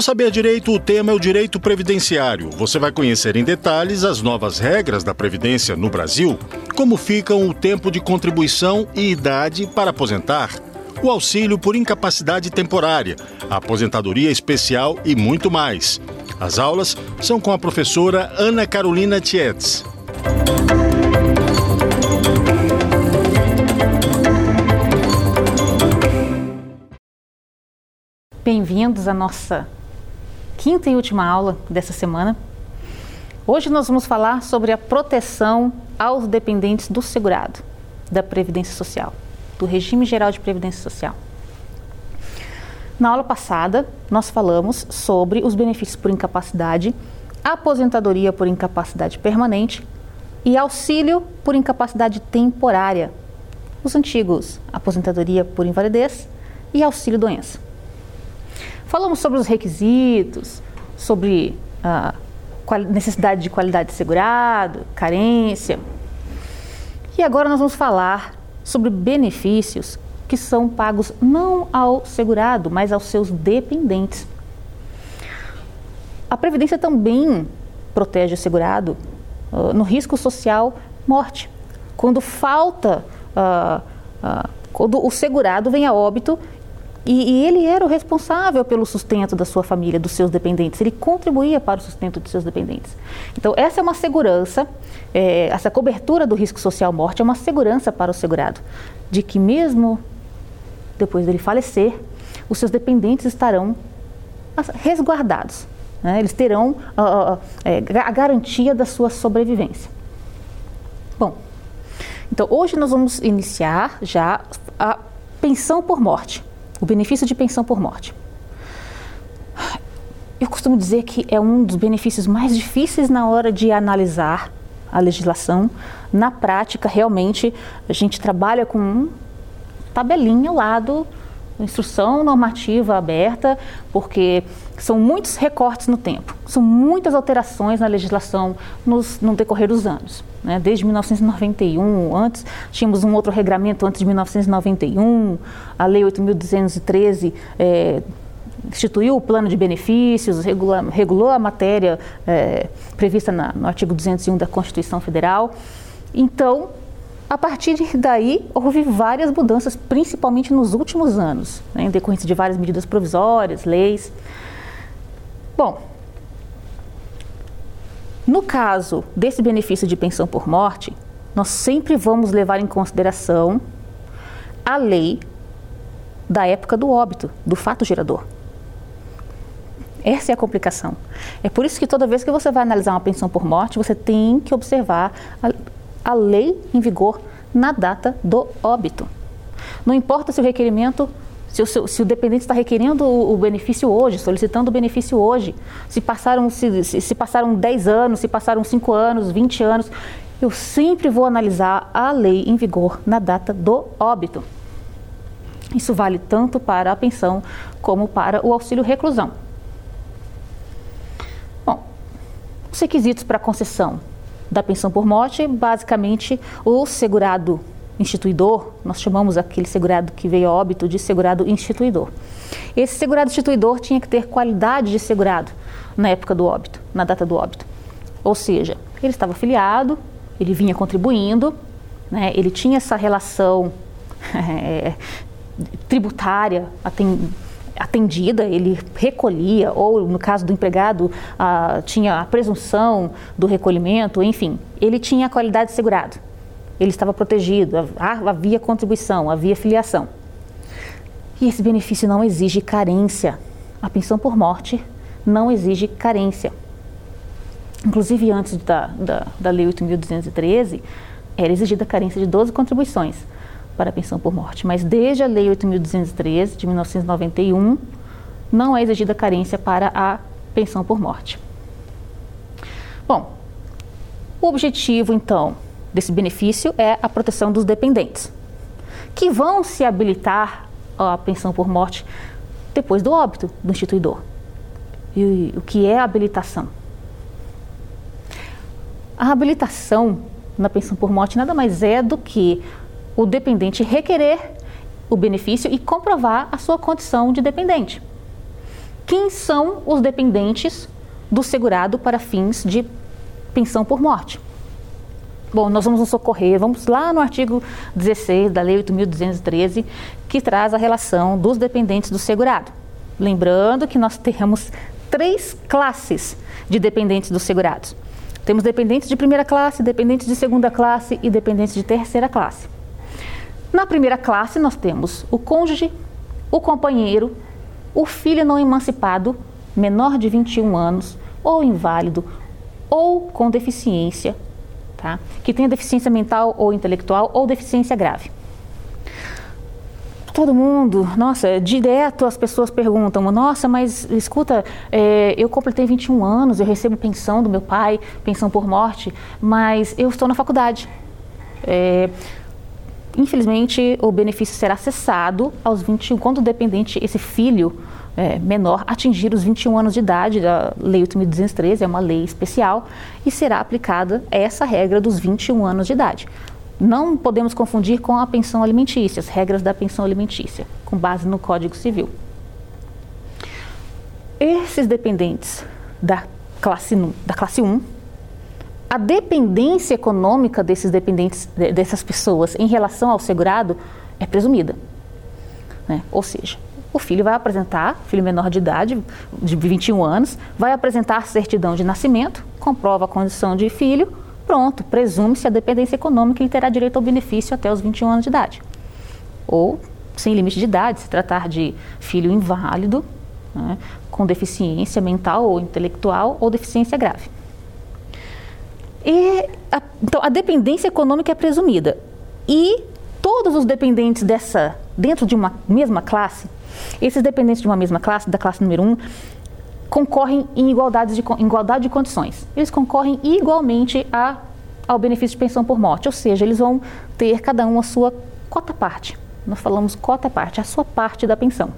No Saber Direito, o tema é o direito previdenciário. Você vai conhecer em detalhes as novas regras da Previdência no Brasil, como ficam o tempo de contribuição e idade para aposentar, o auxílio por incapacidade temporária, a aposentadoria especial e muito mais. As aulas são com a professora Ana Carolina Tietz. Bem-vindos à nossa quinta e última aula dessa semana. Hoje nós vamos falar sobre a proteção aos dependentes do segurado, da Previdência Social, do regime geral de Previdência Social. Na aula passada, nós falamos sobre os benefícios por incapacidade, aposentadoria por incapacidade permanente e auxílio por incapacidade temporária, os antigos aposentadoria por invalidez e auxílio doença. Falamos sobre os requisitos, sobre a necessidade de qualidade de segurado, carência. E agora nós vamos falar sobre benefícios que são pagos não ao segurado, mas aos seus dependentes. A Previdência também protege o segurado uh, no risco social morte. Quando falta, uh, uh, quando o segurado vem a óbito e, e, ele era o responsável pelo sustento da sua família, dos seus dependentes. Ele contribuía para o sustento dos seus dependentes. Então, essa é uma segurança, é, essa cobertura do risco social morte é uma segurança para o segurado, de que mesmo depois dele falecer, os seus dependentes estarão resguardados. Né? Eles terão uh, uh, a garantia da sua sobrevivência. Bom, então hoje nós vamos iniciar já a pensão por morte o benefício de pensão por morte. Eu costumo dizer que é um dos benefícios mais difíceis na hora de analisar a legislação. Na prática, realmente, a gente trabalha com um tabelinha ao lado, instrução normativa aberta, porque são muitos recortes no tempo, são muitas alterações na legislação nos, no decorrer dos anos. Né? Desde 1991, antes tínhamos um outro regramento antes de 1991, a Lei 8.213 é, instituiu o plano de benefícios, regula, regulou a matéria é, prevista na, no artigo 201 da Constituição Federal. Então, a partir daí, houve várias mudanças, principalmente nos últimos anos, né, em decorrência de várias medidas provisórias, leis. Bom, no caso desse benefício de pensão por morte, nós sempre vamos levar em consideração a lei da época do óbito, do fato gerador. Essa é a complicação. É por isso que toda vez que você vai analisar uma pensão por morte, você tem que observar a, a lei em vigor na data do óbito. Não importa se o requerimento se o, se o, dependente está requerendo o, o, benefício hoje, solicitando o benefício hoje, se passaram, se, se passaram 10 anos, se passaram 5 anos, 20 anos, eu sempre vou analisar a lei em vigor na data do óbito. Isso vale tanto para a pensão como para o auxílio reclusão. Bom, os requisitos para concessão da pensão por morte, basicamente o segurado instituidor, nós chamamos aquele segurado que veio a óbito de segurado instituidor. Esse segurado instituidor tinha que ter qualidade de segurado na época do óbito, na data do óbito. Ou seja, ele estava afiliado, ele vinha contribuindo, né, ele tinha essa relação é, tributária atendida, ele recolhia, ou no caso do empregado, ah, tinha a presunção do recolhimento, enfim, ele tinha a qualidade de segurado ele estava protegido, havia contribuição, havia filiação. E esse benefício não exige carência. A pensão por morte não exige carência. Inclusive, antes da, da, da Lei 8.213, era exigida a carência de 12 contribuições para a pensão por morte. Mas desde a Lei 8.213, de 1991, não é exigida carência para a pensão por morte. Bom, o objetivo, então, desse benefício é a proteção dos dependentes, que vão se habilitar à pensão por morte depois do óbito do instituidor. E o que é a habilitação? A habilitação na pensão por morte nada mais é do que o dependente requerer o benefício e comprovar a sua condição de dependente. quem são os dependentes do segurado para fins de pensão por morte. Bom, nós vamos nos socorrer, vamos lá no artigo 16 da Lei 8.213, que traz a relação dos dependentes do segurado. Lembrando que nós temos três classes de dependentes dos segurados. Temos dependentes de primeira classe, dependentes de segunda classe e dependentes de terceira classe. Na primeira classe, nós temos o cônjuge, o companheiro, o filho não emancipado, menor de 21 anos, ou inválido, ou com deficiência, tá? que tenha deficiência mental ou intelectual ou deficiência grave. Todo mundo, nossa, direto as pessoas perguntam: nossa, mas escuta, é, eu completei 21 anos, eu recebo pensão do meu pai, pensão por morte, mas eu estou na faculdade. É, infelizmente, o benefício será cessado aos 21, quando o dependente, esse filho é, menor, atingir os 21 anos de idade, a Lei 8.213 é uma lei especial, e será aplicada essa regra dos 21 anos de idade. Não podemos confundir com a pensão alimentícia, as regras da pensão alimentícia, com base no Código Civil. Esses dependentes da classe, da classe 1, a dependência econômica desses dependentes, dessas pessoas em relação ao segurado é presumida. Né? Ou seja, o filho vai apresentar, filho menor de idade, de 21 anos, vai apresentar certidão de nascimento, comprova a condição de filho, pronto, presume-se a dependência econômica e terá direito ao benefício até os 21 anos de idade. Ou, sem limite de idade, se tratar de filho inválido, né, com deficiência mental ou intelectual ou deficiência grave. E a, então, a dependência econômica é presumida. E todos os dependentes dessa, dentro de uma mesma classe, esses dependentes de uma mesma classe, da classe número 1, um, concorrem em igualdade de, igualdade de condições. Eles concorrem igualmente a, ao benefício de pensão por morte, ou seja, eles vão ter cada um a sua cota parte. Nós falamos cota parte, a sua parte da pensão,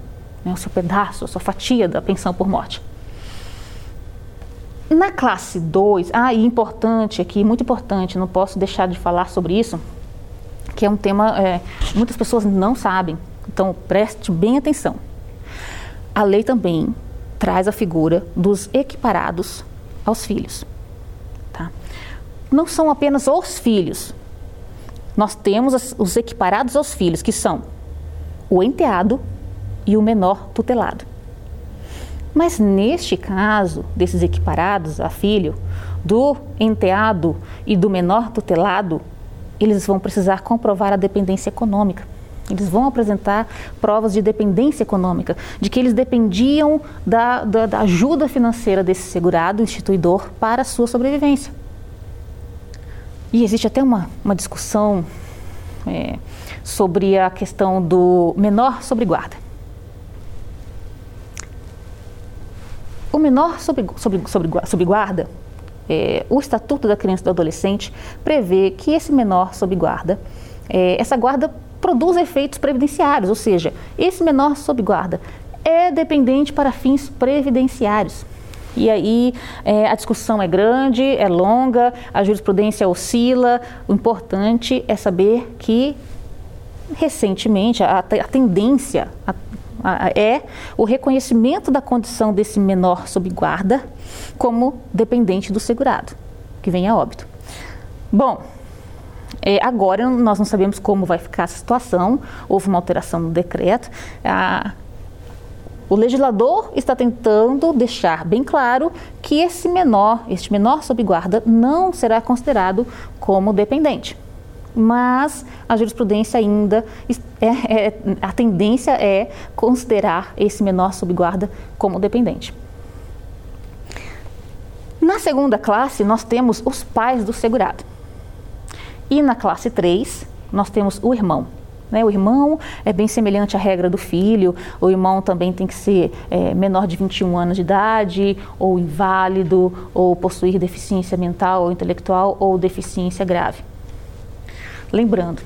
né, o seu pedaço, a sua fatia da pensão por morte. Na classe 2, ah, e importante aqui, muito importante, não posso deixar de falar sobre isso, que é um tema é, muitas pessoas não sabem, então preste bem atenção. A lei também traz a figura dos equiparados aos filhos. Tá? Não são apenas os filhos. Nós temos os equiparados aos filhos, que são o enteado e o menor tutelado. Mas neste caso, desses equiparados a filho, do enteado e do menor tutelado, eles vão precisar comprovar a dependência econômica. Eles vão apresentar provas de dependência econômica, de que eles dependiam da, da, da ajuda financeira desse segurado instituidor para a sua sobrevivência. E existe até uma, uma discussão é, sobre a questão do menor sobre guarda. O menor sobre, sobre, sobre, sobre guarda, é, o Estatuto da Criança e do Adolescente prevê que esse menor sob guarda, é, essa guarda produz efeitos previdenciários, ou seja, esse menor sob guarda é dependente para fins previdenciários. E aí é, a discussão é grande, é longa, a jurisprudência oscila. O importante é saber que recentemente a, a tendência a, é o reconhecimento da condição desse menor sob guarda como dependente do segurado, que vem a óbito. Bom, é, agora nós não sabemos como vai ficar a situação, houve uma alteração no decreto. o legislador está tentando deixar bem claro que esse menor, este menor sob guarda, não será considerado como dependente. Mas a jurisprudência ainda é, é, a tendência é considerar esse menor sob guarda como dependente. Na segunda classe, nós temos os pais do segurado. E na classe 3, nós temos o irmão. Né? O irmão é bem semelhante à regra do filho, o irmão também tem que ser é, menor de 21 anos de idade, ou inválido, ou possuir deficiência mental ou intelectual, ou deficiência grave. Lembrando,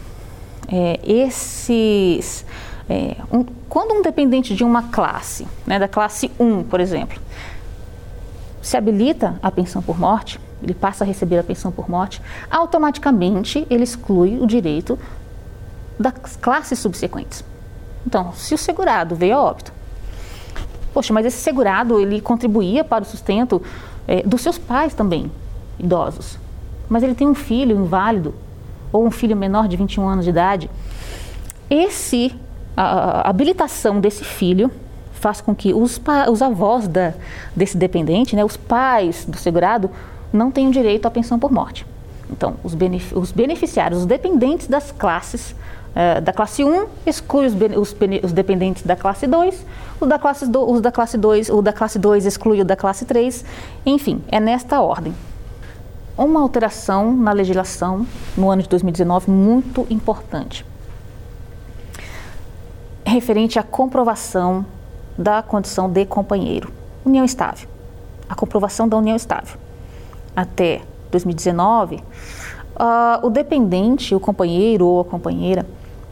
é, esses. É, um, quando um dependente de uma classe, né, da classe 1, por exemplo, se habilita a pensão por morte, ele passa a receber a pensão por morte, automaticamente ele exclui o direito das classes subsequentes. Então, se o segurado veio a óbito, Poxa, mas esse segurado, ele contribuía para o sustento é, dos seus pais também, idosos. Mas ele tem um filho inválido, ou um filho menor de 21 anos de idade. Esse, a, a habilitação desse filho faz com que os, os avós da, desse dependente, né, os pais do segurado, não tenham direito à pensão por morte. Então, os, benef os beneficiários, os dependentes das classes, uh, da classe 1, exclui os, os, os, dependentes da classe 2, os da classe, os da classe 2, o da classe 2 exclui o da classe 3, enfim, é nesta ordem. Uma alteração na legislação no ano de 2019 muito importante, referente à comprovação da condição de companheiro, união estável, a comprovação da união estável. Até 2019, uh, ah, o dependente, o companheiro ou a companheira,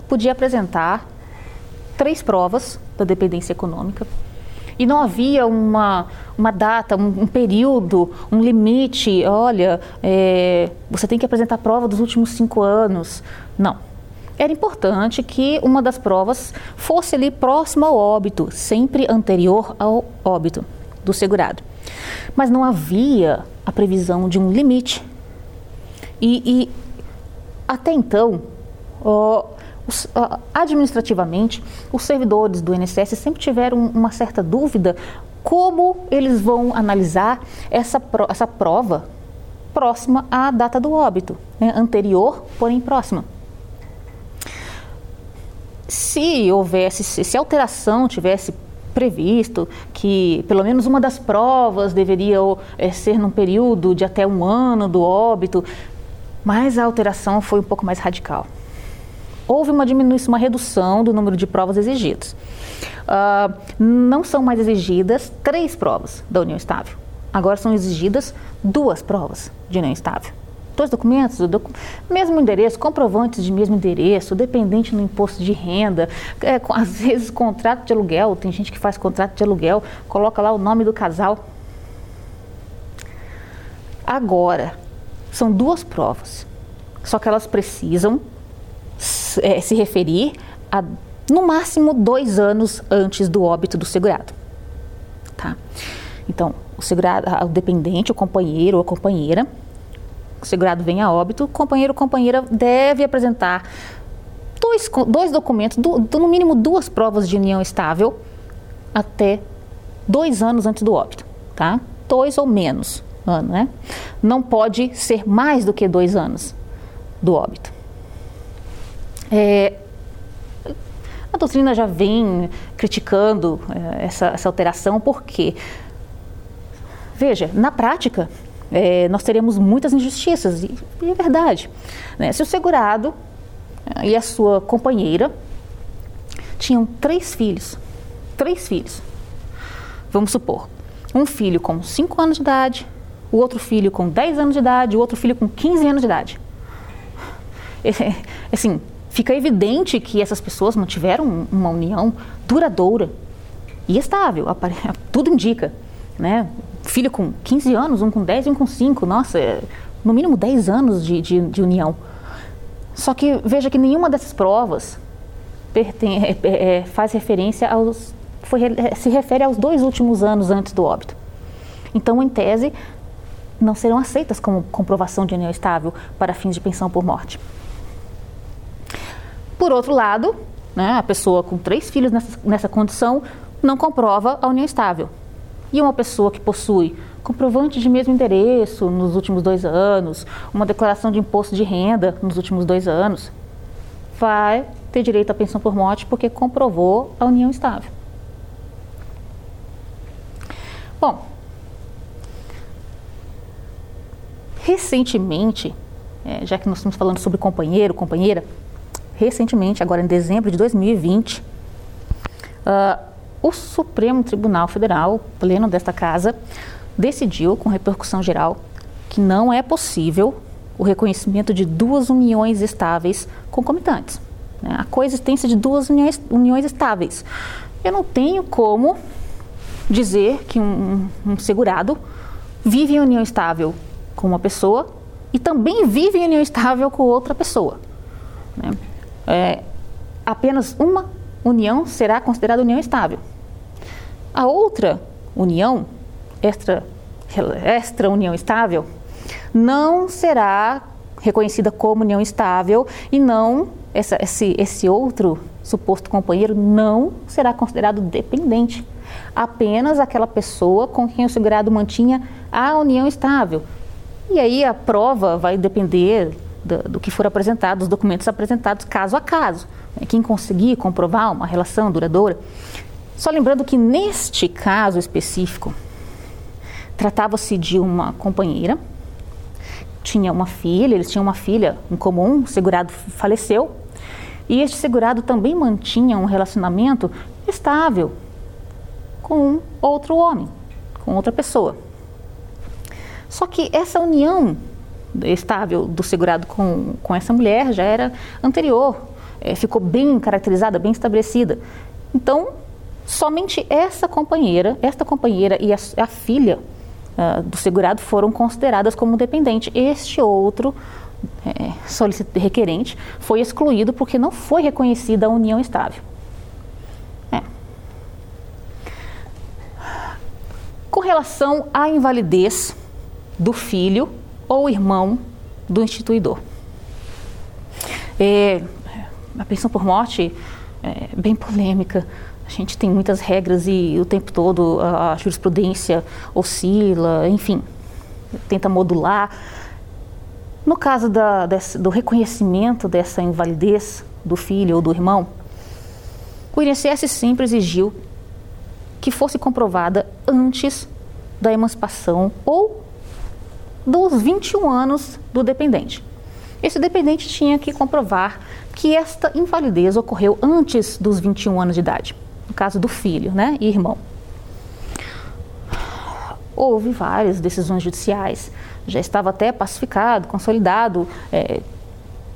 podia apresentar três provas da dependência econômica e não havia uma, uma data, um, um período, um limite. Olha, é, você tem que apresentar a prova dos últimos cinco anos. Não. Era importante que uma das provas fosse ali próxima ao óbito, sempre anterior ao óbito do segurado. Mas não havia a previsão de um limite. E, e até então, ó, ó, administrativamente, os servidores do INSS sempre tiveram uma certa dúvida como eles vão analisar essa, essa prova próxima à data do óbito, né? anterior, porém próxima. Se houvesse, se a alteração tivesse previsto que pelo menos uma das provas deveria é, ser num período de até um ano do óbito, mas a alteração foi um pouco mais radical. Houve uma diminuição, uma redução do número de provas exigidas. Uh, não são mais exigidas três provas da união estável. Agora são exigidas duas provas de união estável dois documentos, docu mesmo endereço, comprovantes de mesmo endereço, dependente no imposto de renda, é, às vezes contrato de aluguel, tem gente que faz contrato de aluguel, coloca lá o nome do casal. Agora, são duas provas, só que elas precisam se referir a no máximo dois anos antes do óbito do segurado. Tá? Então, o segurado, o dependente, o companheiro ou a companheira o segurado vem a óbito, o companheiro ou companheira deve apresentar dois, dois documentos, do, do, no mínimo duas provas de união estável até dois anos antes do óbito, tá? Dois ou menos ano, né? Não pode ser mais do que dois anos do óbito. É, a doutrina já vem criticando é, essa, essa alteração porque, veja, na prática, é, nós teremos muitas injustiças. E, e é verdade. Né? Se o segurado é, e a sua companheira tinham três filhos, três filhos, vamos supor, um filho com 5 anos de idade, o outro filho com 10 anos de idade, o outro filho com 15 anos de idade. É, assim, fica evidente que essas pessoas não tiveram uma união duradoura e estável, tudo indica, né? filho com 15 anos, um com 10 e um com 5. Nossa, é, no mínimo 10 anos de, de, de, união. Só que veja que nenhuma dessas provas é, é, é, faz referência aos. Foi, é, se refere aos dois últimos anos antes do óbito. Então, em tese, não serão aceitas como comprovação de união estável para fins de pensão por morte. Por outro lado, né, a pessoa com três filhos nessa, nessa condição não comprova a união estável. E uma pessoa que possui comprovante de mesmo endereço nos últimos dois anos, uma declaração de imposto de renda nos últimos dois anos, vai ter direito à pensão por morte porque comprovou a união estável. Bom, recentemente, é, já que nós estamos falando sobre companheiro, companheira, recentemente, agora em dezembro de 2020, uh, o Supremo Tribunal Federal, pleno desta casa, decidiu, com repercussão geral, que não é possível o reconhecimento de duas uniões estáveis concomitantes. Né? A coexistência de duas uniões, uniões estáveis. Eu não tenho como dizer que um, um segurado vive em união estável com uma pessoa e também vive em união estável com outra pessoa. Né? É, apenas uma união será considerada união estável A outra união, extra, extra união estável, não será reconhecida como união estável e não essa, esse, esse outro suposto companheiro não será considerado dependente. Apenas aquela pessoa com quem o segurado mantinha a união estável. E aí a prova vai depender do, do que for apresentado, dos documentos apresentados caso a caso. Quem conseguir comprovar uma relação duradoura. Só lembrando que neste caso específico, tratava-se de uma companheira, tinha uma filha, eles tinham uma filha em comum, o segurado faleceu, e este segurado também mantinha um relacionamento estável com outro homem, com outra pessoa. Só que essa união estável do segurado com, com essa mulher já era anterior, é, ficou bem caracterizada, bem estabelecida. Então, somente essa companheira, esta companheira e a, a filha uh, do segurado foram consideradas como dependente. Este outro é, requerente foi excluído porque não foi reconhecida a união estável. É. Com relação à invalidez do filho ou irmão do instituidor. É, a pensão por morte é bem polêmica. A gente tem muitas regras e o tempo todo a jurisprudência oscila, enfim, tenta modular. No caso da, desse, do reconhecimento dessa invalidez do filho ou do irmão, o INSS sempre exigiu que fosse comprovada antes da emancipação ou dos 21 anos do dependente. Esse dependente tinha que comprovar que esta invalidez ocorreu antes dos 21 anos de idade, no caso do filho né, e irmão. Houve várias decisões judiciais já estava até pacificado, consolidado. É,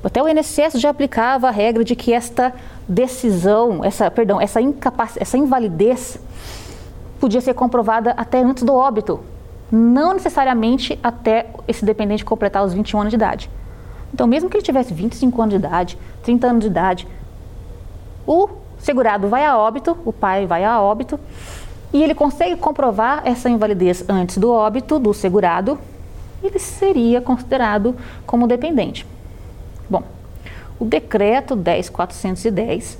até o INSS já aplicava a regra de que esta decisão, essa, perdão, essa, incapac... essa invalidez podia ser comprovada até antes do óbito, não necessariamente até esse dependente completar os 21 anos de idade. Então, mesmo que ele tivesse 25 anos de idade, 30 anos de idade, o segurado vai a óbito, o pai vai a óbito, e ele consegue comprovar essa invalidez antes do óbito do segurado, ele seria considerado como dependente. Bom, o decreto 10410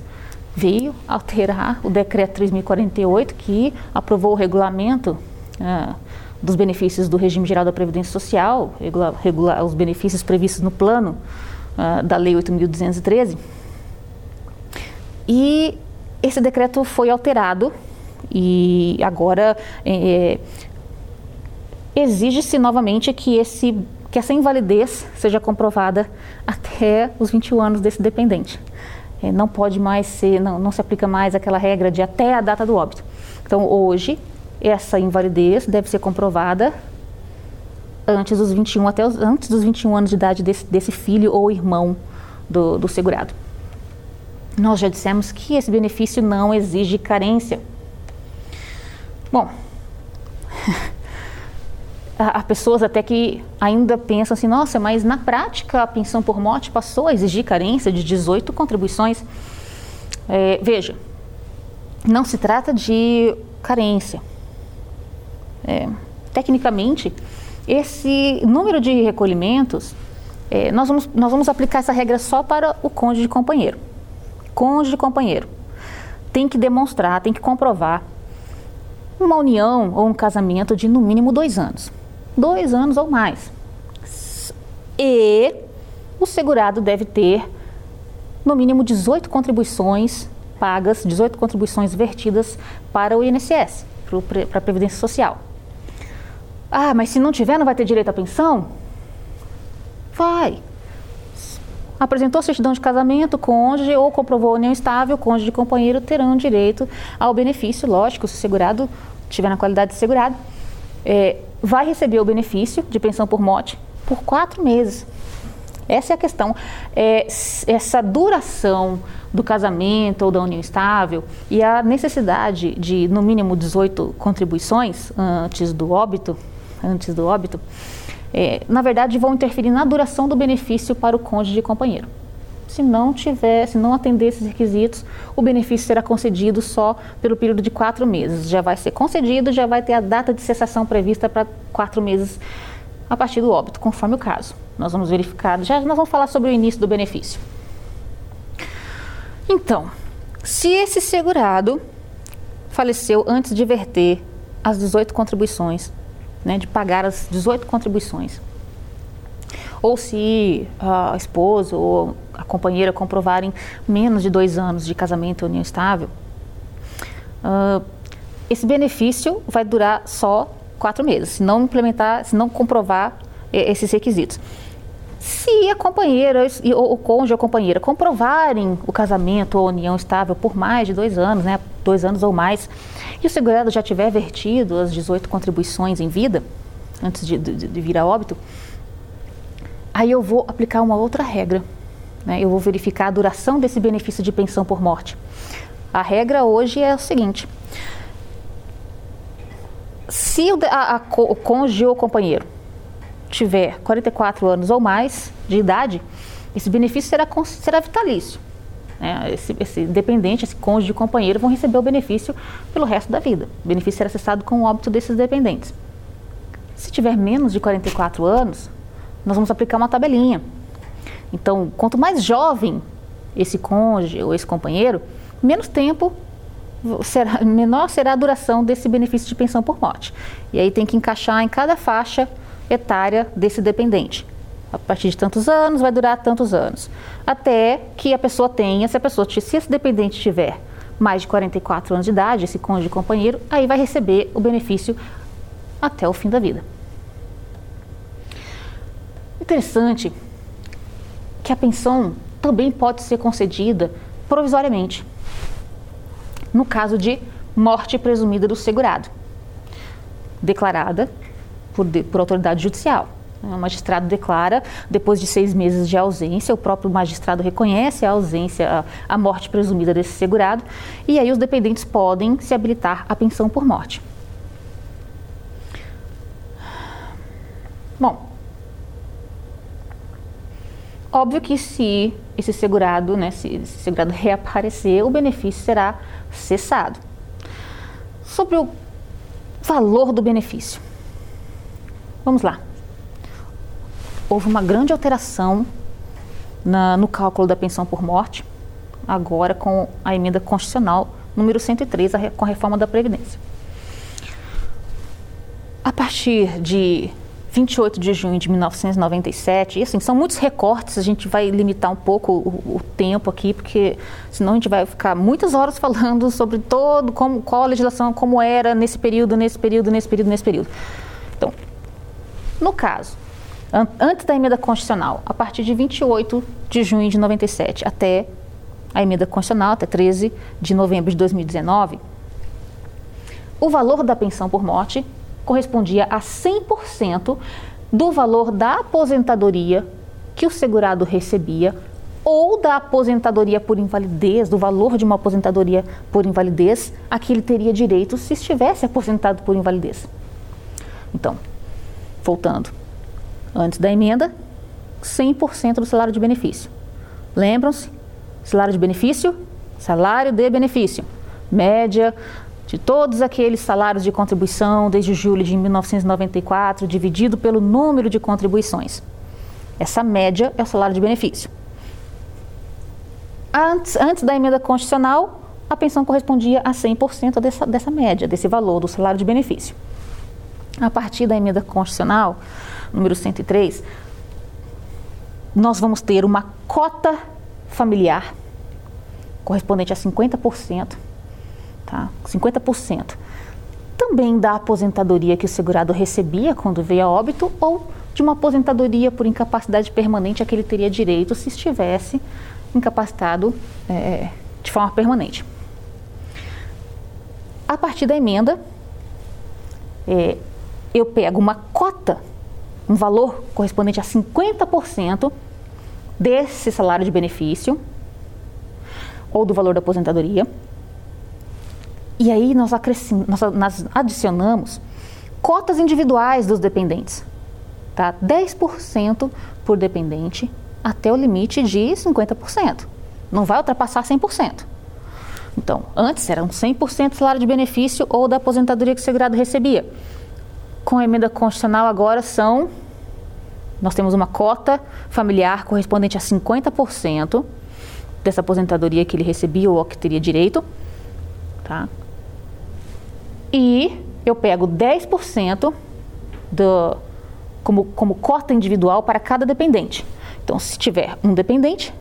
veio alterar o decreto 3048 que aprovou o regulamento ah, dos benefícios do regime geral da previdência social, regula, regula os benefícios previstos no plano ah, da lei 8.213. E esse decreto foi alterado e agora eh, exige-se novamente que, esse, que essa invalidez seja comprovada até os 21 anos desse dependente. É, não pode mais ser, não, não se aplica mais aquela regra de até a data do óbito. Então, hoje, essa invalidez deve ser comprovada antes dos 21, até os, antes dos 21 anos de idade desse, desse filho ou irmão do, do segurado. Nós já dissemos que esse benefício não exige carência. Bom, há pessoas até que ainda pensam assim, nossa, mas na prática a pensão por morte passou a exigir carência de 18 contribuições. É, veja, não se trata de carência. É, tecnicamente, esse número de recolhimentos, é, nós, vamos, nós vamos aplicar essa regra só para o cônjuge companheiro. Cônjuge companheiro tem que demonstrar, tem que comprovar uma união ou um casamento de no mínimo dois anos dois anos ou mais. E o segurado deve ter no mínimo 18 contribuições pagas, 18 contribuições vertidas para o INSS, para a Previdência Social. Ah, mas se não tiver, não vai ter direito à pensão? Vai. Apresentou certidão de casamento, cônjuge ou comprovou união estável, cônjuge e companheiro terão direito ao benefício, lógico, se o segurado tiver na qualidade de segurado. É, vai receber o benefício de pensão por morte por quatro meses. Essa é a questão. É, essa duração do casamento ou da união estável e a necessidade de, no mínimo, 18 contribuições antes do óbito, antes do óbito, é, na verdade vão interferir na duração do benefício para o cônjuge e companheiro. Se não tiver, se não atender esses requisitos, o benefício será concedido só pelo período de quatro meses. Já vai ser concedido, já vai ter a data de cessação prevista para quatro meses a partir do óbito, conforme o caso. Nós vamos verificar, já nós vamos falar sobre o início do benefício. Então, se esse segurado faleceu antes de verter as 18 contribuições, né, de pagar as 18 contribuições, ou se a esposa ou a companheira comprovarem menos de dois anos de casamento ou união estável, uh, esse benefício vai durar só quatro meses, se não implementar, se não comprovar esses requisitos. Se a companheira ou o cônjuge ou companheira comprovarem o casamento ou união estável por mais de dois anos, né, dois anos ou mais, e o segurado já tiver vertido as 18 contribuições em vida, antes de, de, de vir a óbito, aí eu vou aplicar uma outra regra. Né? Eu vou verificar a duração desse benefício de pensão por morte. A regra hoje é o seguinte: se o, a, a, o cônjuge ou companheiro tiver 44 anos ou mais de idade, esse benefício será, será vitalício. Né? Esse, esse dependente, esse cônjuge companheiro vão receber o benefício pelo resto da vida. O benefício será cessado com o óbito desses dependentes. Se tiver menos de 44 anos, nós vamos aplicar uma tabelinha. Então, quanto mais jovem esse cônjuge ou esse companheiro, menos tempo será, menor será a duração desse benefício de pensão por morte. E aí tem que encaixar em cada faixa etária desse dependente. A partir de tantos anos, vai durar tantos anos. Até que a pessoa tenha, se a pessoa, se esse dependente tiver mais de 44 anos de idade, esse cônjuge companheiro, aí vai receber o benefício até o fim da vida. Interessante que a pensão também pode ser concedida provisoriamente, no caso de morte presumida do segurado, declarada por, por autoridade judicial. O magistrado declara, depois de seis meses de ausência, o próprio magistrado reconhece a ausência, a, morte presumida desse segurado, e aí os dependentes podem se habilitar à pensão por morte. Bom, óbvio que se esse segurado, né, se esse segurado reaparecer, o benefício será cessado. Sobre o valor do benefício. Vamos lá. Houve uma grande alteração na, no cálculo da pensão por morte, agora com a emenda constitucional número 103, a, com a reforma da Previdência. A partir de 28 de junho de 1997, e assim, são muitos recortes, a gente vai limitar um pouco o, o, tempo aqui, porque senão a gente vai ficar muitas horas falando sobre todo, como, qual a legislação, como era nesse período, nesse período, nesse período, nesse período. Então, no caso, antes da emenda constitucional, a partir de 28 de junho de 97 até a emenda constitucional, até 13 de novembro de 2019, o valor da pensão por morte correspondia a 100% do valor da aposentadoria que o segurado recebia ou da aposentadoria por invalidez, do valor de uma aposentadoria por invalidez, a que ele teria direito se estivesse aposentado por invalidez. Então, voltando, antes da emenda, 100% do salário de benefício. Lembram-se? Salário de benefício, salário de benefício. Média de todos aqueles salários de contribuição desde julho de 1994, dividido pelo número de contribuições. Essa média é o salário de benefício. Antes, antes da emenda constitucional, a pensão correspondia a 100% dessa, dessa média, desse valor do salário de benefício. A partir da emenda constitucional, número 103, nós vamos ter uma cota familiar correspondente a 50%, tá? 50%. Também da aposentadoria que o segurado recebia quando veio a óbito ou de uma aposentadoria por incapacidade permanente a que ele teria direito se estivesse incapacitado é, de forma permanente. A partir da emenda, é, eu pego uma cota, um valor correspondente a 50% desse salário de benefício ou do valor da aposentadoria. E aí nós, nós, adicionamos cotas individuais dos dependentes. Tá? 10% por dependente até o limite de 50%. Não vai ultrapassar 100%. Então, antes eram 100% do salário de benefício ou da aposentadoria que o segurado recebia. Com a emenda constitucional agora são nós temos uma cota familiar correspondente a 50% dessa aposentadoria que ele recebia ou que teria direito, tá? E eu pego 10% do, como, como cota individual para cada dependente. Então, se tiver um dependente,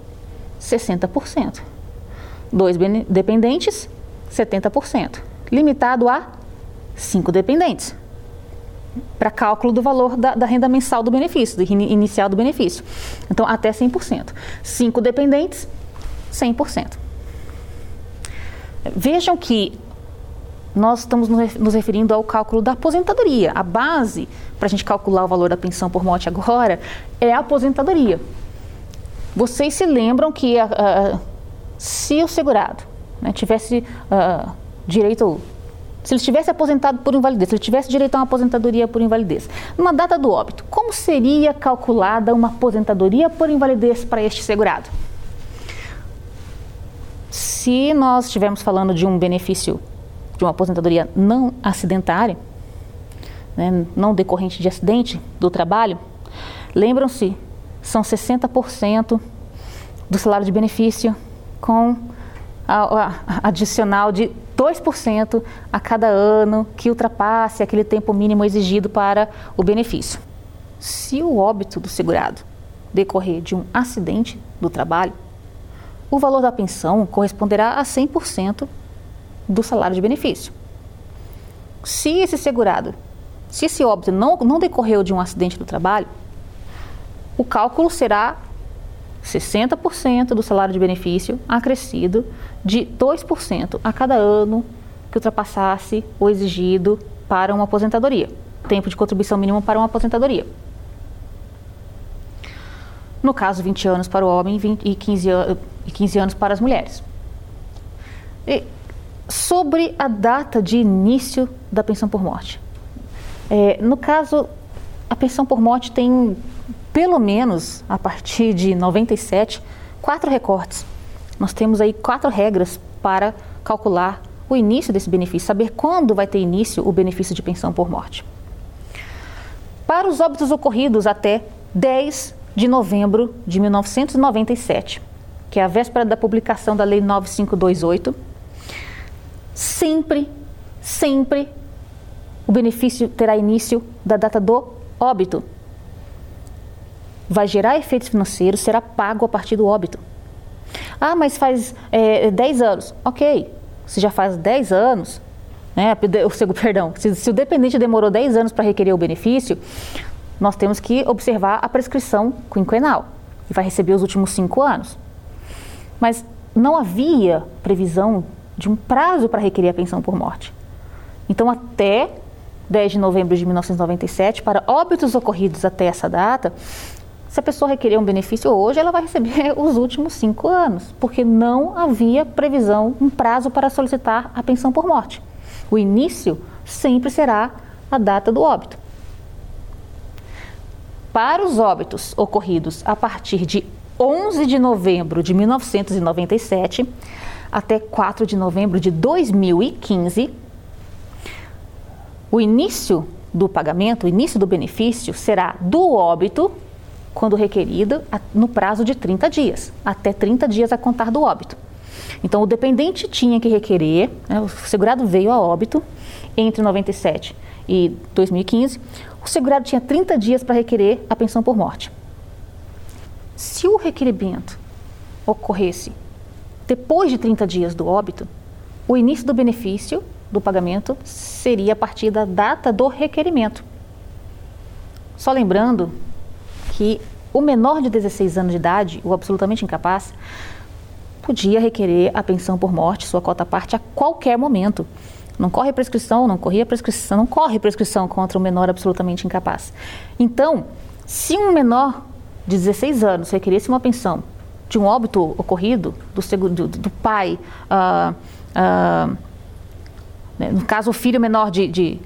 60%. Dois dependentes, 70%. Limitado a cinco dependentes. Para cálculo do valor da, da, renda mensal do benefício, do inicial do benefício. Então, até 100%. Cinco dependentes, 100%. Vejam que nós estamos nos referindo ao cálculo da aposentadoria. A base para a gente calcular o valor da pensão por morte agora é a aposentadoria. Vocês se lembram que se o segurado né, tivesse uh, direito, se ele estivesse aposentado por invalidez, se ele tivesse direito a uma aposentadoria por invalidez, numa data do óbito, como seria calculada uma aposentadoria por invalidez para este segurado? Se nós estivermos falando de um benefício de uma aposentadoria não acidentária, né, não decorrente de acidente do trabalho, lembram-se, são 60% do salário de benefício com a, a, adicional de 2% a cada ano que ultrapasse aquele tempo mínimo exigido para o benefício. Se o óbito do segurado decorrer de um acidente do trabalho, o valor da pensão corresponderá a 100% do salário de benefício. Se esse segurado, se esse óbito não, não decorreu de um acidente do trabalho, o cálculo será 60% do salário de benefício acrescido de 2% a cada ano que ultrapassasse o exigido para uma aposentadoria, tempo de contribuição mínimo para uma aposentadoria. No caso, 20 anos para o homem 20, e, 15, e 15 anos para as mulheres. E sobre a data de início da pensão por morte. É, no caso, a pensão por morte tem, pelo menos a partir de 97, quatro recortes. Nós temos aí quatro regras para calcular o início desse benefício, saber quando vai ter início o benefício de pensão por morte. Para os óbitos ocorridos até 10 de novembro de 1997, que é a véspera da publicação da Lei 9528, sempre, sempre o benefício terá início da data do óbito. Vai gerar efeitos financeiros, será pago a partir do óbito. Ah, mas faz é, 10 anos. Ok, se já faz 10 anos, né, o, perdão, se, se o dependente demorou 10 anos para requerer o benefício, nós temos que observar a prescrição quinquenal e vai receber os últimos 5 anos. Mas não havia previsão de um prazo para requerer a pensão por morte. Então, até 10 de novembro de 1997, para óbitos ocorridos até essa data, se a pessoa requerer um benefício hoje, ela vai receber os últimos cinco anos, porque não havia previsão, um prazo para solicitar a pensão por morte. O início sempre será a data do óbito. Para os óbitos ocorridos a partir de 11 de novembro de 1997, até 4 de novembro de 2015, o início do pagamento, o início do benefício será do óbito, quando requerido, no prazo de 30 dias, até 30 dias a contar do óbito. Então, o dependente tinha que requerer, né, o segurado veio a óbito entre 97 e 2015, o segurado tinha 30 dias para requerer a pensão por morte. Se o requerimento ocorresse depois de 30 dias do óbito, o início do benefício do pagamento seria a partir da data do requerimento. Só lembrando que o menor de 16 anos de idade, o absolutamente incapaz, podia requerer a pensão por morte, sua cota parte, a qualquer momento. Não corre prescrição, não corria prescrição, não corre prescrição contra o menor absolutamente incapaz. Então, se um menor de 16 anos requeresse uma pensão de um óbito ocorrido do, do, do pai, uh, uh, no caso o filho menor de, de,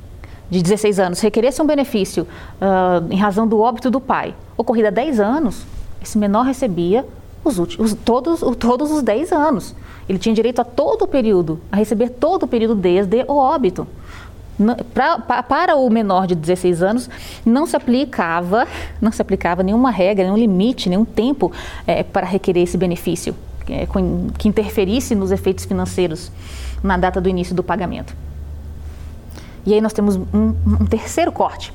de 16 anos, requeresse um benefício uh, em razão do óbito do pai, ocorrido há 10 anos, esse menor recebia os últimos, todos, todos os 10 anos. Ele tinha direito a todo o período, a receber todo o período desde o óbito. Pra, pra, para o menor de 16 anos não se aplicava não se aplicava nenhuma regra, nenhum limite, nenhum tempo é, para requerer esse benefício é, que interferisse nos efeitos financeiros na data do início do pagamento. E aí nós temos um, um terceiro corte.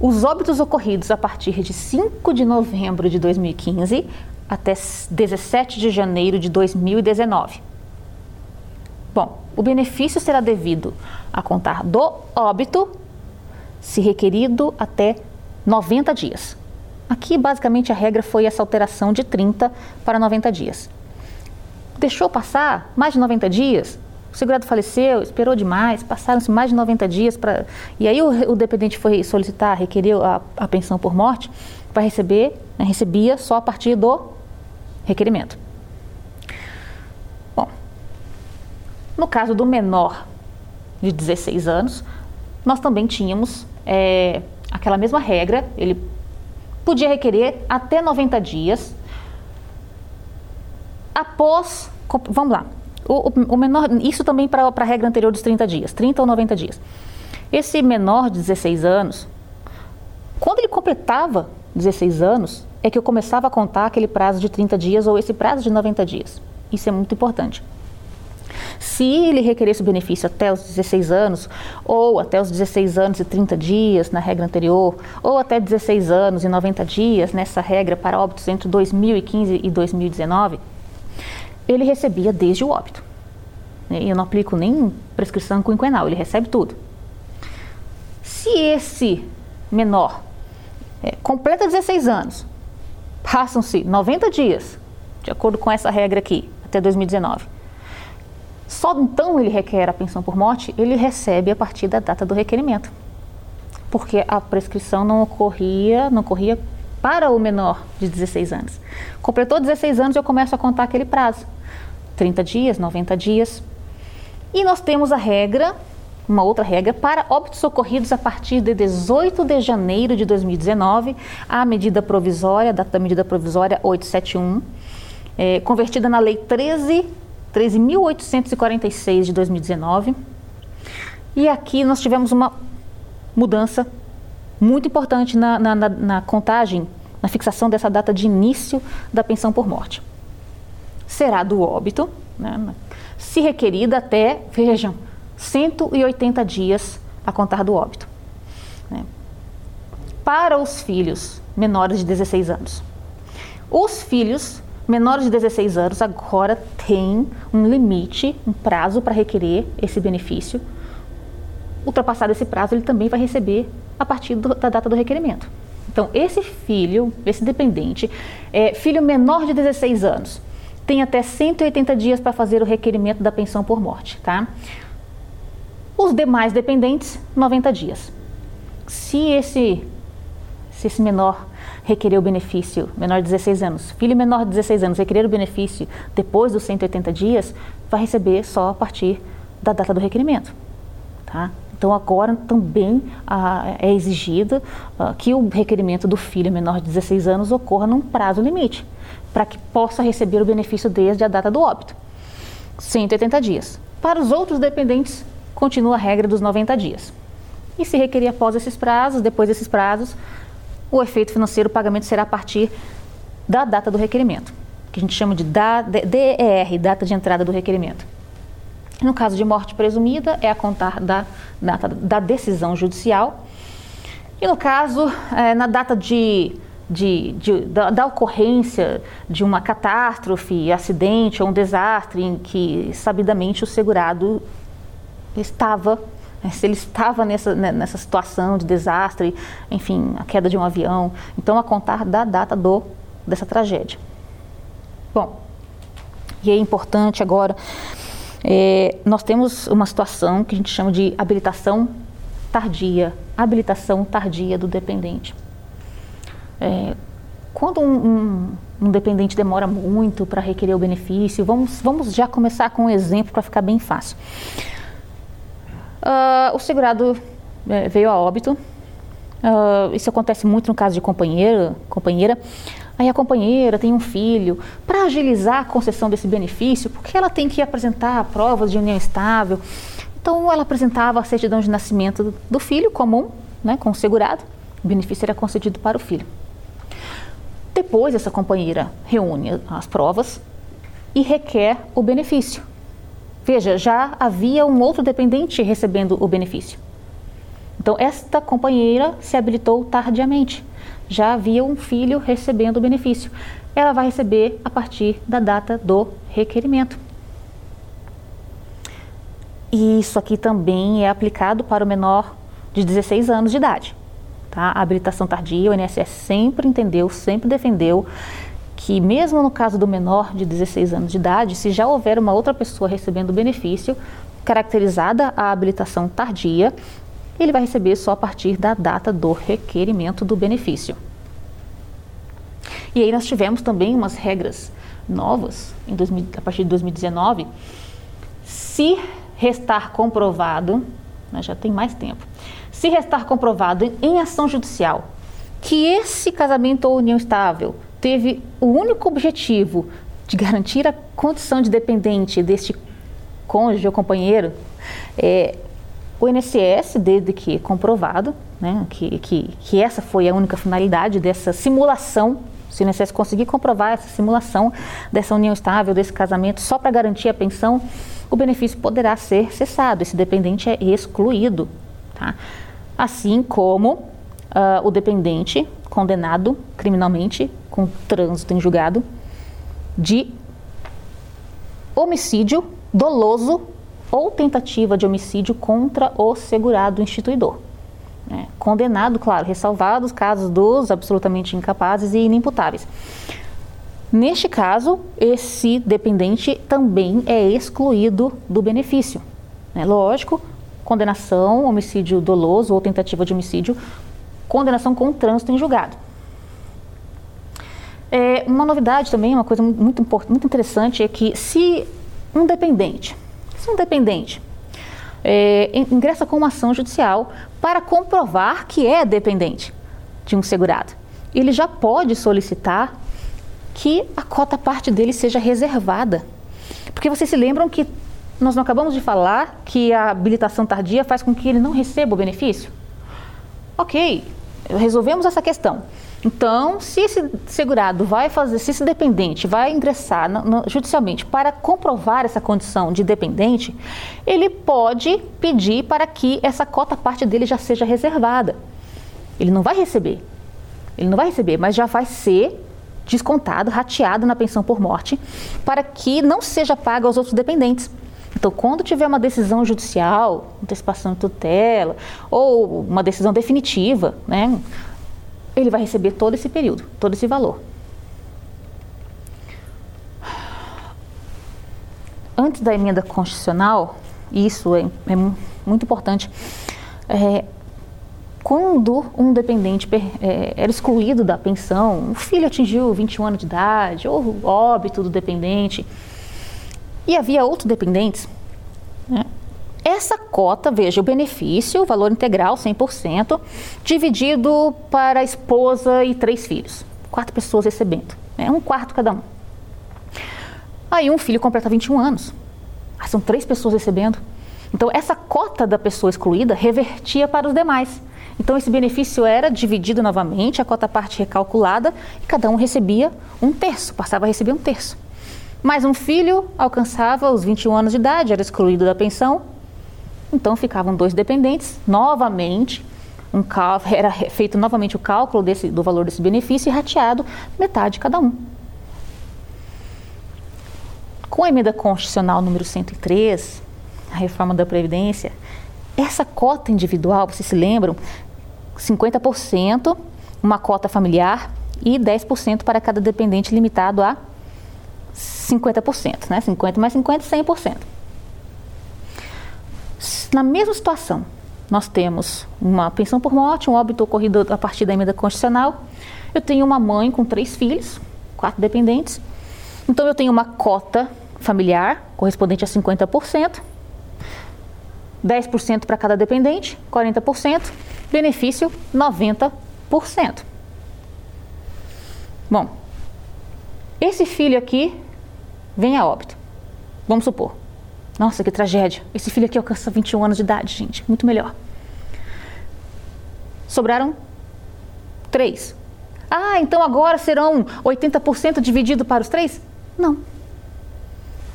Os óbitos ocorridos a partir de 5 de novembro de 2015 até 17 de janeiro de 2019. Bom, o benefício será devido a contar do óbito, se requerido até 90 dias. Aqui, basicamente, a regra foi essa alteração de 30 para 90 dias. Deixou passar mais de 90 dias, o segurado faleceu, esperou demais, passaram-se mais de 90 dias para. E aí o, o, dependente foi solicitar, requeriu a, a pensão por morte, para receber, né, recebia só a partir do requerimento. Bom, no caso do menor de 16 anos, nós também tínhamos é, aquela mesma regra, ele podia requerer até 90 dias após. Vamos lá. O, o, menor, isso também para a regra anterior dos 30 dias, 30 ou 90 dias. Esse menor de 16 anos, quando ele completava 16 anos, é que eu começava a contar aquele prazo de 30 dias ou esse prazo de 90 dias. Isso é muito importante. Se ele requeresse o benefício até os 16 anos, ou até os 16 anos e 30 dias na regra anterior, ou até 16 anos e 90 dias nessa regra para óbitos entre 2015 e 2019, ele recebia desde o óbito. E eu não aplico nem prescrição quinquenal, ele recebe tudo. Se esse menor é, completa 16 anos, Passam-se 90 dias, de acordo com essa regra aqui, até 2019. Só então ele requer a pensão por morte, ele recebe a partir da data do requerimento. Porque a prescrição não ocorria, não ocorria para o menor de 16 anos. Completou 16 anos, eu começo a contar aquele prazo. 30 dias, 90 dias. E nós temos a regra uma outra regra para óbitos ocorridos a partir de 18 de janeiro de 2019, a medida provisória, data da medida provisória 871, é, convertida na Lei 13, 13.846 de 2019. E aqui nós tivemos uma mudança muito importante na, na, na, na contagem, na fixação dessa data de início da pensão por morte. Será do óbito, né, se requerida até, vejam, 180 dias a contar do óbito. Né? Para os filhos menores de 16 anos. Os filhos menores de 16 anos agora têm um limite, um prazo para requerer esse benefício. Ultrapassado esse prazo, ele também vai receber a partir do, da data do requerimento. Então, esse filho, esse dependente, é, filho menor de 16 anos, tem até 180 dias para fazer o requerimento da pensão por morte, tá? Os demais dependentes, 90 dias. Se esse, se esse menor requerer o benefício, menor de 16 anos, filho menor de 16 anos requerer o benefício depois dos 180 dias, vai receber só a partir da data do requerimento. Tá? Então, agora também ah, é exigido ah, que o requerimento do filho menor de 16 anos ocorra num prazo limite, para que possa receber o benefício desde a data do óbito 180 dias. Para os outros dependentes, continua a regra dos 90 dias. E se requerer após esses prazos, depois desses prazos, o efeito financeiro, o pagamento será a partir da data do requerimento, que a gente chama de DER, data de entrada do requerimento. No caso de morte presumida, é a contar da data da decisão judicial. E no caso, é, na data de, de, de da, da, ocorrência de uma catástrofe, acidente ou um desastre em que sabidamente o segurado estava, né, se ele estava nessa, né, nessa situação de desastre, enfim, a queda de um avião. Então, a contar da data do, dessa tragédia. Bom, e é importante agora, é, nós temos uma situação que a gente chama de habilitação tardia, habilitação tardia do dependente. É, quando um, um, um, dependente demora muito para requerer o benefício, vamos, vamos já começar com um exemplo para ficar bem fácil. Uh, o segurado é, veio a óbito. Uh, isso acontece muito no caso de companheiro, companheira. Aí a companheira tem um filho, para agilizar a concessão desse benefício, porque ela tem que apresentar provas de união estável. Então ela apresentava a certidão de nascimento do filho comum, né, com o segurado. O benefício era concedido para o filho. Depois essa companheira reúne as provas e requer o benefício. Veja, já havia um outro dependente recebendo o benefício. Então, esta companheira se habilitou tardiamente. Já havia um filho recebendo o benefício. Ela vai receber a partir da data do requerimento. E isso aqui também é aplicado para o menor de 16 anos de idade. Tá? A habilitação tardia, o INSS sempre entendeu, sempre defendeu que, mesmo no caso do menor de 16 anos de idade, se já houver uma outra pessoa recebendo o benefício, caracterizada a habilitação tardia, ele vai receber só a partir da data do requerimento do benefício. E aí nós tivemos também umas regras novas em 2000, a partir de 2019. Se restar comprovado, né, já tem mais tempo, se restar comprovado em ação judicial que esse casamento ou união estável teve o único objetivo de garantir a condição de dependente deste cônjuge ou companheiro, é, o INSS, desde que comprovado, né, que, que, que essa foi a única finalidade dessa simulação, se o INSS conseguir comprovar essa simulação dessa união estável, desse casamento, só para garantir a pensão, o benefício poderá ser cessado, esse dependente é excluído. Tá? Assim como uh, o dependente condenado criminalmente com trânsito em julgado de homicídio doloso ou tentativa de homicídio contra o segurado instituidor. É, condenado, claro, ressalvado os casos dos absolutamente incapazes e inimputáveis. Neste caso, esse dependente também é excluído do benefício. É lógico, condenação, homicídio doloso ou tentativa de homicídio, condenação com trânsito em julgado. É, uma novidade também, uma coisa muito, muito interessante, é que se um dependente se um dependente é, ingressa com uma ação judicial para comprovar que é dependente de um segurado, ele já pode solicitar que a cota parte dele seja reservada. Porque vocês se lembram que nós não acabamos de falar que a habilitação tardia faz com que ele não receba o benefício? Ok, resolvemos essa questão. Então, se esse segurado vai fazer, se esse dependente vai ingressar no, no, judicialmente para comprovar essa condição de dependente, ele pode pedir para que essa cota parte dele já seja reservada. Ele não vai receber. Ele não vai receber, mas já vai ser descontado, rateado na pensão por morte, para que não seja paga aos outros dependentes. Então, quando tiver uma decisão judicial, antecipação de tutela, ou uma decisão definitiva, né, ele vai receber todo esse período, todo esse valor. Antes da emenda constitucional, isso é, é muito importante, é, quando um dependente é, era excluído da pensão, o filho atingiu 21 anos de idade, ou óbito do dependente, e havia outros dependentes, né, essa cota, veja, o benefício, o valor integral, 100%, dividido para a esposa e três filhos. Quatro pessoas recebendo, né? um quarto cada um. Aí um filho completa 21 anos. Ah, são três pessoas recebendo. Então, essa cota da pessoa excluída revertia para os demais. Então, esse benefício era dividido novamente, a cota parte recalculada, e cada um recebia um terço, passava a receber um terço. Mais um filho alcançava os 21 anos de idade, era excluído da pensão, então ficavam dois dependentes, novamente, um era feito novamente o cálculo desse, do valor desse benefício e rateado metade cada um. Com a emenda constitucional número 103, a reforma da Previdência, essa cota individual, vocês se lembram, 50%, uma cota familiar e 10% para cada dependente limitado a 50%, né? 50 mais 50, 100%. Na mesma situação, nós temos uma pensão por morte, um óbito ocorrido a partir da emenda constitucional. Eu tenho uma mãe com três filhos, quatro dependentes. Então eu tenho uma cota familiar correspondente a 50%, 10% para cada dependente, 40%, benefício 90%. Bom, esse filho aqui vem a óbito. Vamos supor. Nossa, que tragédia. Esse filho aqui alcança 21 anos de idade, gente. Muito melhor. Sobraram três. Ah, então agora serão 80% dividido para os três? Não.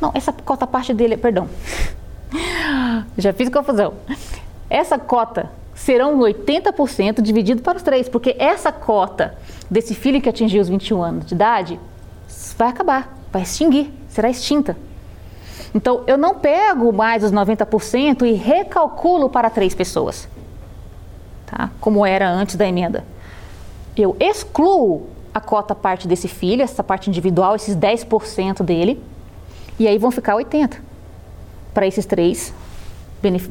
Não, essa cota parte dele, perdão. Já fiz confusão. Essa cota serão 80% dividido para os três, porque essa cota desse filho que atingiu os 21 anos de idade vai acabar, vai extinguir, será extinta. Então, eu não pego mais os 90% e recalculo para três pessoas, tá? como era antes da emenda. Eu excluo a cota parte desse filho, essa parte individual, esses 10% dele, e aí vão ficar 80% para esses três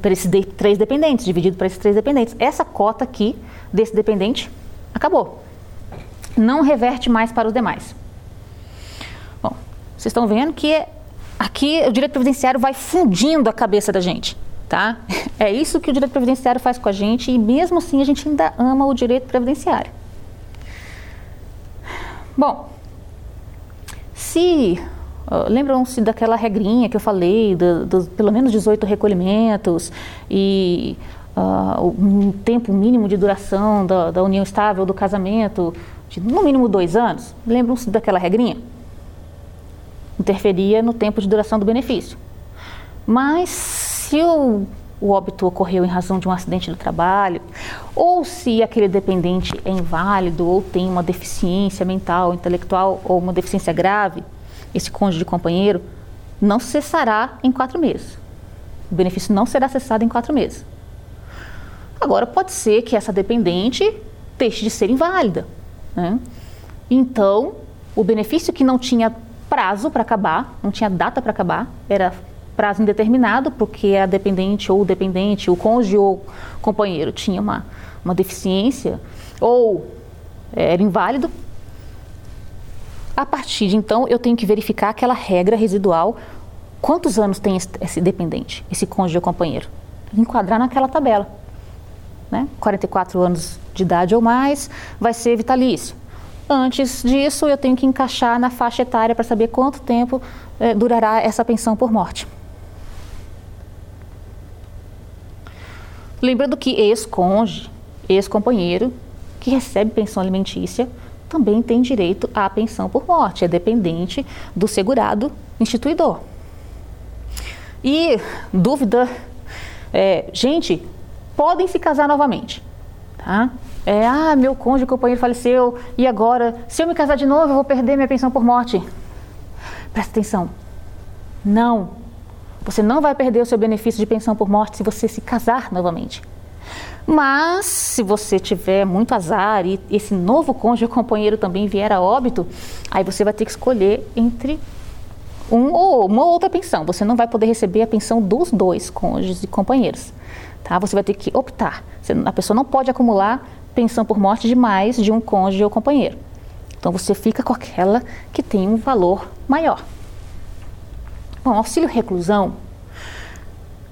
para esses de, três dependentes, dividido para esses três dependentes. Essa cota aqui desse dependente acabou. Não reverte mais para os demais. Vocês estão vendo que aqui o direito previdenciário vai fundindo a cabeça da gente, tá? É isso que o direito previdenciário faz com a gente e mesmo assim a gente ainda ama o direito previdenciário. Bom, se Lembram-se daquela regrinha que eu falei, do, do, pelo menos 18 recolhimentos e uh, um tempo mínimo de duração da, da, união estável do casamento, de no mínimo dois anos? Lembram-se daquela regrinha? Interferia no tempo de duração do benefício. Mas se o, o óbito ocorreu em razão de um acidente do trabalho, ou se aquele dependente é inválido ou tem uma deficiência mental, intelectual ou uma deficiência grave, esse cônjuge companheiro, não cessará em quatro meses. O benefício não será cessado em quatro meses. Agora, pode ser que essa dependente deixe de ser inválida. Né? Então, o benefício que não tinha prazo para acabar, não tinha data para acabar, era prazo indeterminado, porque a dependente ou o dependente, o cônjuge ou companheiro tinha uma, uma deficiência ou era inválido, a partir de então, eu tenho que verificar aquela regra residual. Quantos anos tem esse dependente, esse cônjuge ou companheiro? Enquadrar naquela tabela. Né? 44 anos de idade ou mais, vai ser vitalício. Antes disso, eu tenho que encaixar na faixa etária para saber quanto tempo eh, durará essa pensão por morte. Lembrando que ex-cônjuge, ex-companheiro, que recebe pensão alimentícia, também tem direito à pensão por morte, é dependente do segurado instituidor. E dúvida, é, gente, podem se casar novamente, tá? É, ah, meu cônjuge, companheiro faleceu, e agora, se eu me casar de novo, eu vou perder minha pensão por morte. Presta atenção. Não. Você não vai perder o seu benefício de pensão por morte se você se casar novamente. Mas, se você tiver muito azar e esse novo cônjuge companheiro também vier a óbito, aí você vai ter que escolher entre um ou uma outra pensão. Você não vai poder receber a pensão dos dois cônjuges e companheiros. Tá? Você vai ter que optar. a pessoa não pode acumular pensão por morte de mais de um cônjuge ou companheiro. Então você fica com aquela que tem um valor maior. Bom, auxílio reclusão.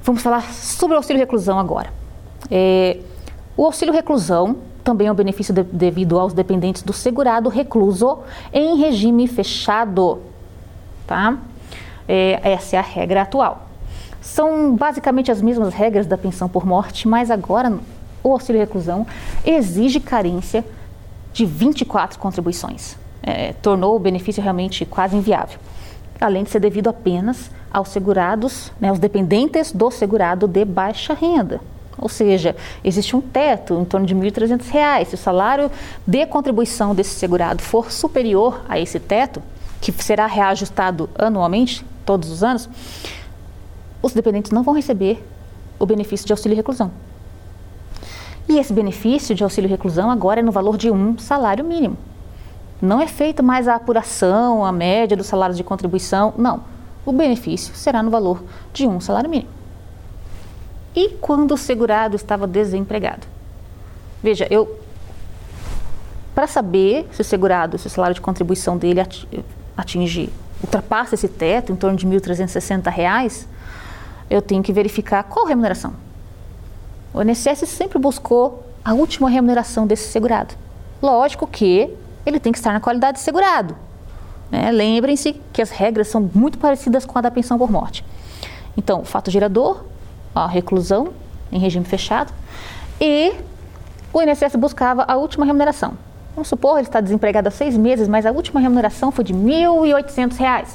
Vamos falar sobre o auxílio reclusão agora. É, o auxílio reclusão também é um benefício de, devido aos dependentes do segurado recluso em regime fechado. Tá? É, essa é a regra atual. São basicamente as mesmas regras da pensão por morte, mas agora o auxílio reclusão exige carência de 24 contribuições. É, tornou o benefício realmente quase inviável. Além de ser devido apenas aos segurados, né, aos dependentes do segurado de baixa renda. Ou seja, existe um teto em torno de R$ 1.300. Se o salário de contribuição desse segurado for superior a esse teto, que será reajustado anualmente, todos os anos, os dependentes não vão receber o benefício de auxílio reclusão. E esse benefício de auxílio reclusão agora é no valor de um salário mínimo. Não é feita mais a apuração, a média dos salários de contribuição, não. O benefício será no valor de um salário mínimo e quando o segurado estava desempregado. Veja, eu para saber se o segurado, se o salário de contribuição dele atinge, ultrapassa esse teto, em torno de R$ 1.360, eu tenho que verificar qual remuneração. O INSS sempre buscou a última remuneração desse segurado. Lógico que ele tem que estar na qualidade de segurado. Né? Lembrem-se que as regras são muito parecidas com a da pensão por morte. Então, o fato gerador, a reclusão em regime fechado e o INSS buscava a última remuneração. Vamos supor, ele está desempregado há seis meses, mas a última remuneração foi de R$ 1.800.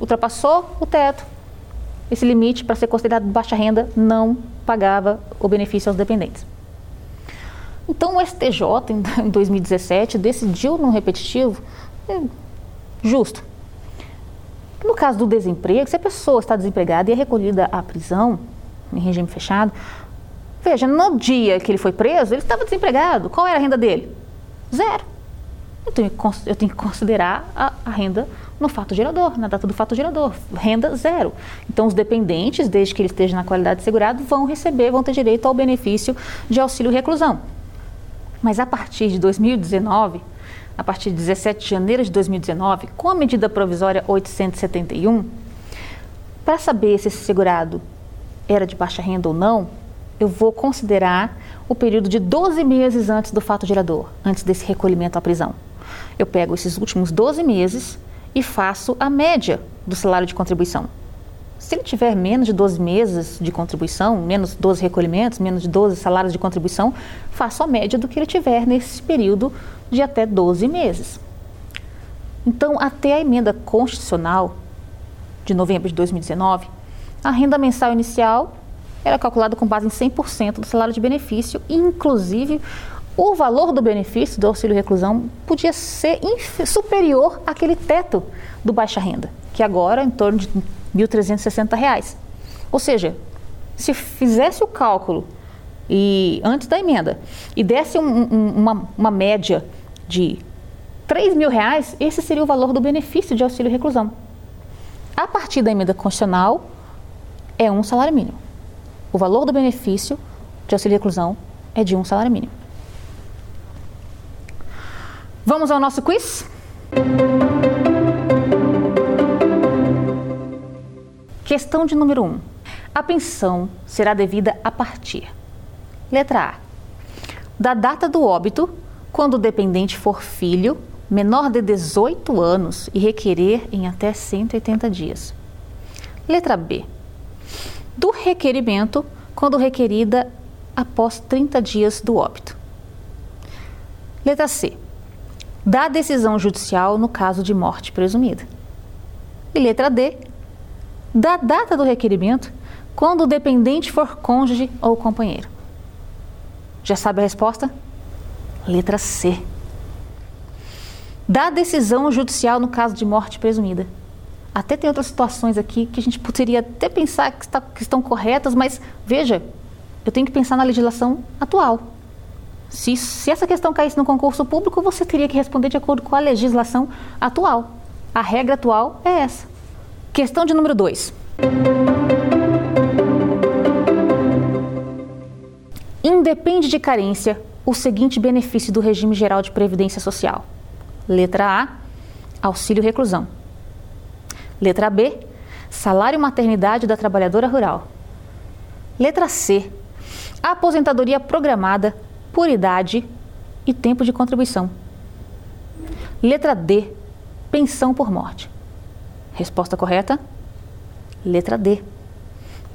Ultrapassou o teto. Esse limite, para ser considerado baixa renda, não pagava o benefício aos dependentes. Então, o STJ, em 2017, decidiu no repetitivo hum, justo. No caso do desemprego, se a pessoa está desempregada e é recolhida à prisão, em regime fechado, veja, no dia que ele foi preso, ele estava desempregado. Qual era a renda dele? Zero. Eu tenho, eu tenho que considerar a, a, renda no fato gerador, na data do fato gerador. Renda zero. Então, os dependentes, desde que ele esteja na qualidade de segurado, vão receber, vão ter direito ao benefício de auxílio reclusão. Mas a partir de 2019, a partir de 17 de janeiro de 2019, com a medida provisória 871, para saber se esse segurado era de baixa renda ou não, eu vou considerar o período de 12 meses antes do fato gerador, antes desse recolhimento à prisão. Eu pego esses últimos 12 meses e faço a média do salário de contribuição. Se ele tiver menos de 12 meses de contribuição, menos 12 recolhimentos, menos de 12 salários de contribuição, faço a média do que ele tiver nesse período de até 12 meses. Então, até a emenda constitucional de novembro de 2019, a renda mensal inicial era calculada com base em 100% do salário de benefício, inclusive o valor do benefício do auxílio reclusão podia ser superior àquele teto do baixa renda, que agora é em torno de R$ 1.360. Ou seja, se fizesse o cálculo e antes da emenda e desse um, um, uma, uma média de R$ mil reais, esse seria o valor do benefício de auxílio reclusão. A partir da emenda constitucional, é um salário mínimo. O valor do benefício de auxílio reclusão é de um salário mínimo. Vamos ao nosso quiz? Questão de número 1. Um. A pensão será devida a partir. Letra A. Da data do óbito, quando o dependente for filho, menor de 18 anos e requerer em até 180 dias. Letra B. Do requerimento, quando requerida após 30 dias do óbito. Letra C da decisão judicial no caso de morte presumida. E letra D, da data do requerimento, quando o dependente for cônjuge ou companheiro. Já sabe a resposta? Letra C. Da decisão judicial no caso de morte presumida. Até tem outras situações aqui que a gente poderia até pensar que, está, que estão corretas, mas veja, eu tenho que pensar na legislação atual. Se, se essa questão caísse no concurso público, você teria que responder de acordo com a legislação atual. A regra atual é essa. Questão de número 2. Independe de carência o seguinte benefício do regime geral de previdência social: letra A, auxílio reclusão. Letra B, salário maternidade da trabalhadora rural. Letra C, aposentadoria programada por idade e tempo de contribuição. Letra D, pensão por morte. Resposta correta? Letra D.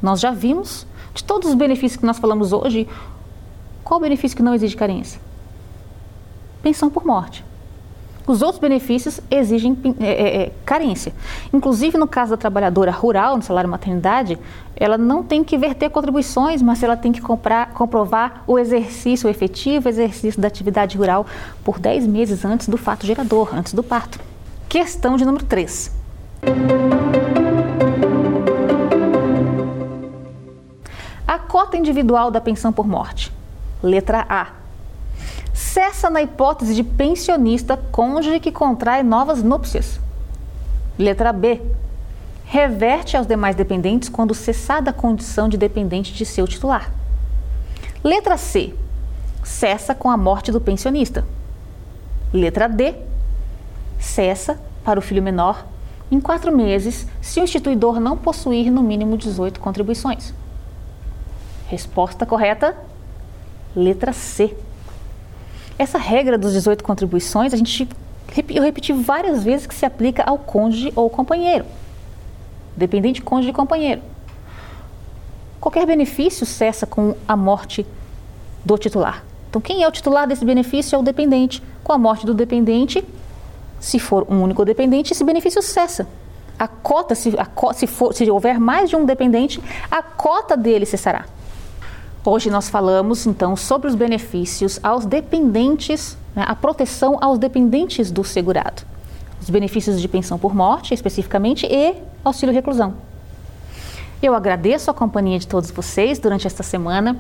Nós já vimos de todos os benefícios que nós falamos hoje, qual benefício que não exige carência? Pensão por morte. Os outros benefícios exigem é, é, carência. Inclusive, no caso da trabalhadora rural, no salário maternidade, ela não tem que verter contribuições, mas ela tem que comprar, comprovar o exercício o efetivo, exercício da atividade rural por 10 meses antes do fato gerador, antes do parto. Questão de número 3. A cota individual da pensão por morte. Letra A cessa na hipótese de pensionista cônjuge que contrai novas núpcias. Letra B. Reverte aos demais dependentes quando cessada a condição de dependente de seu titular. Letra C. Cessa com a morte do pensionista. Letra D. Cessa para o filho menor em quatro meses se o instituidor não possuir no mínimo 18 contribuições. Resposta correta: letra C. Essa regra dos 18 contribuições, a gente Eu repeti várias vezes que se aplica ao cônjuge ou companheiro. Dependente, cônjuge e companheiro. Qualquer benefício cessa com a morte do titular. Então, quem é o titular desse benefício é o dependente. Com a morte do dependente, se for um único dependente, esse benefício cessa. A cota, se, a, se, for, se houver mais de um dependente, a cota dele cessará. Hoje nós falamos então sobre os benefícios aos dependentes, né, a proteção aos dependentes do segurado. Os benefícios de pensão por morte, especificamente, e auxílio reclusão. Eu agradeço a companhia de todos vocês durante esta semana.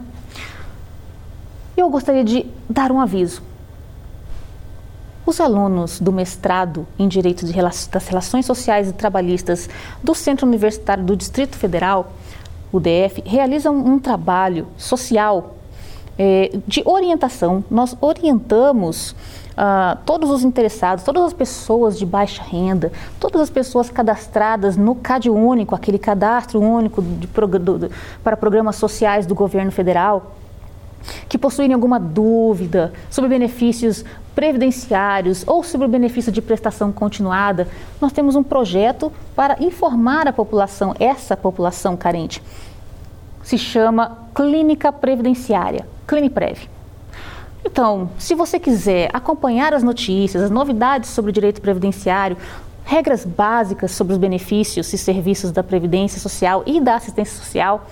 Eu gostaria de dar um aviso. Os alunos do mestrado em Direito das Relações Sociais e Trabalhistas do Centro Universitário do Distrito Federal, o DF, realizam um trabalho social eh, de orientação. Nós orientamos Uh, todos os interessados, todas as pessoas de baixa renda, todas as pessoas cadastradas no CAD único, aquele cadastro único de, do, para programas sociais do governo federal, que possuírem alguma dúvida sobre benefícios previdenciários ou sobre o benefício de prestação continuada, nós temos um projeto para informar a população, essa população carente. Se chama Clínica Previdenciária, Cliniprev. Então, se você quiser acompanhar as notícias, as novidades sobre o direito previdenciário, regras básicas sobre os benefícios e serviços da Previdência Social e da assistência social,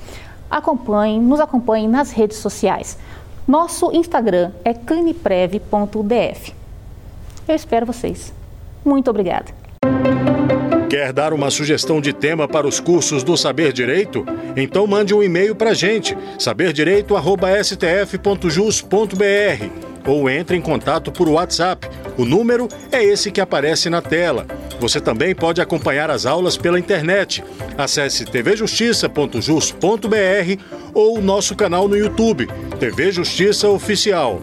acompanhem, nos acompanhem nas redes sociais. Nosso Instagram é cliniprev.df. Eu espero vocês. Muito obrigada. Quer dar uma sugestão de tema para os cursos do Saber Direito? Então mande um e-mail para a gente, saberdireito.stf.jus.br ou entre em contato por WhatsApp. O número é esse que aparece na tela. Você também pode acompanhar as aulas pela internet. Acesse tvjustiça.jus.br ou nosso canal no YouTube, TV Justiça Oficial.